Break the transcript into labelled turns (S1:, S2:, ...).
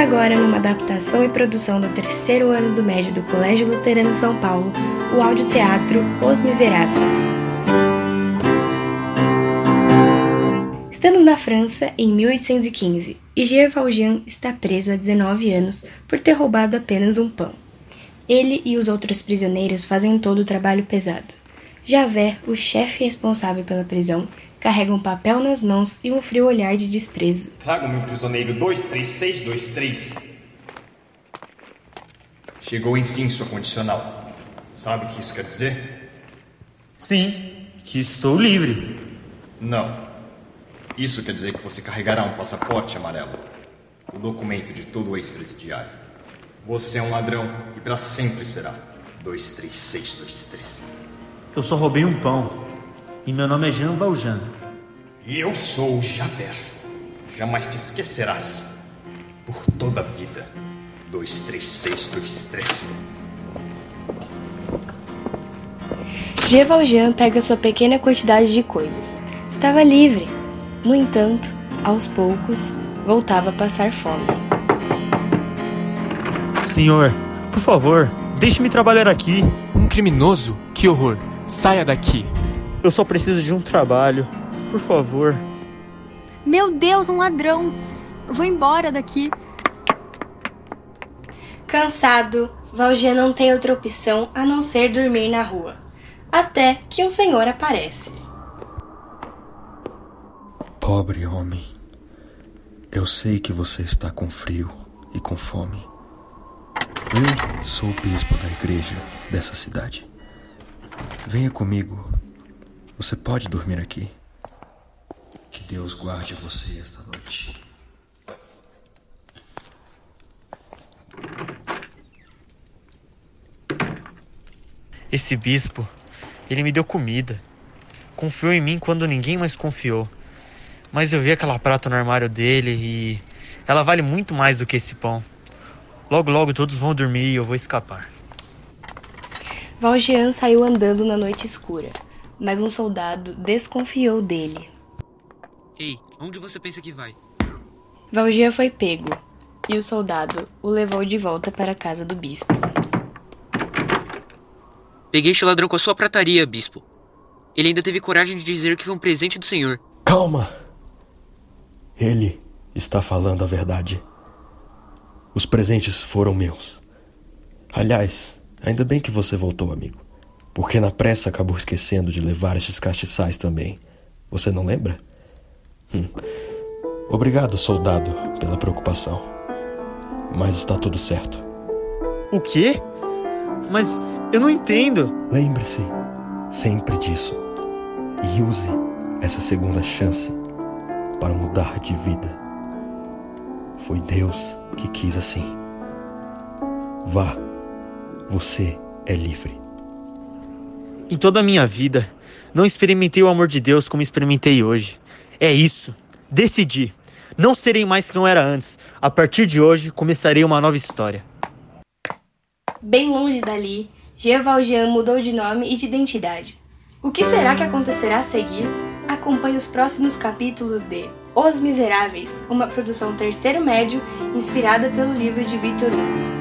S1: Agora, numa adaptação e produção do terceiro ano do médio do Colégio Luterano São Paulo, o audioteatro Os Miseráveis. Estamos na França em 1815 e Jean Valjean está preso há 19 anos por ter roubado apenas um pão. Ele e os outros prisioneiros fazem todo o trabalho pesado. Javert, o chefe responsável pela prisão, carrega um papel nas mãos e um frio olhar de desprezo.
S2: Traga-me o prisioneiro 23623. Chegou enfim sua condicional. Sabe o que isso quer dizer?
S3: Sim, que estou livre.
S2: Não. Isso quer dizer que você carregará um passaporte amarelo. O documento de todo ex-presidiário. Você é um ladrão e para sempre será. 23623.
S3: Eu só roubei um pão. E meu nome é Jean Valjean.
S2: E eu sou o Javert. Jamais te esquecerás. Por toda a vida. 23623.
S1: Jean Valjean pega sua pequena quantidade de coisas. Estava livre. No entanto, aos poucos, voltava a passar fome.
S3: Senhor, por favor, deixe-me trabalhar aqui.
S4: Um criminoso? Que horror! Saia daqui!
S3: Eu só preciso de um trabalho. Por favor.
S5: Meu Deus, um ladrão! Eu vou embora daqui.
S1: Cansado, Valjean não tem outra opção a não ser dormir na rua. Até que um senhor aparece.
S6: Pobre homem, eu sei que você está com frio e com fome. Eu sou o bispo da igreja dessa cidade. Venha comigo você pode dormir aqui. Que Deus guarde você esta noite.
S3: Esse bispo, ele me deu comida. Confiou em mim quando ninguém mais confiou. Mas eu vi aquela prata no armário dele e ela vale muito mais do que esse pão. Logo, logo todos vão dormir e eu vou escapar.
S1: Valjean saiu andando na noite escura mas um soldado desconfiou dele.
S4: Ei, onde você pensa que vai?
S1: Valgia foi pego e o soldado o levou de volta para a casa do bispo.
S4: Peguei este ladrão com a sua prataria, bispo. Ele ainda teve coragem de dizer que foi um presente do senhor.
S6: Calma! Ele está falando a verdade. Os presentes foram meus. Aliás, ainda bem que você voltou, amigo porque na pressa acabou esquecendo de levar estes castiçais também. Você não lembra? Hum. Obrigado, soldado, pela preocupação. Mas está tudo certo.
S3: O quê? Mas eu não entendo.
S6: Lembre-se sempre disso e use essa segunda chance para mudar de vida. Foi Deus que quis assim. Vá, você é livre.
S3: Em toda a minha vida, não experimentei o amor de Deus como experimentei hoje. É isso. Decidi. Não serei mais quem eu era antes. A partir de hoje, começarei uma nova história.
S1: Bem longe dali, Jean Valjean mudou de nome e de identidade. O que será que acontecerá a seguir? Acompanhe os próximos capítulos de Os Miseráveis, uma produção terceiro médio inspirada pelo livro de Victor Hugo.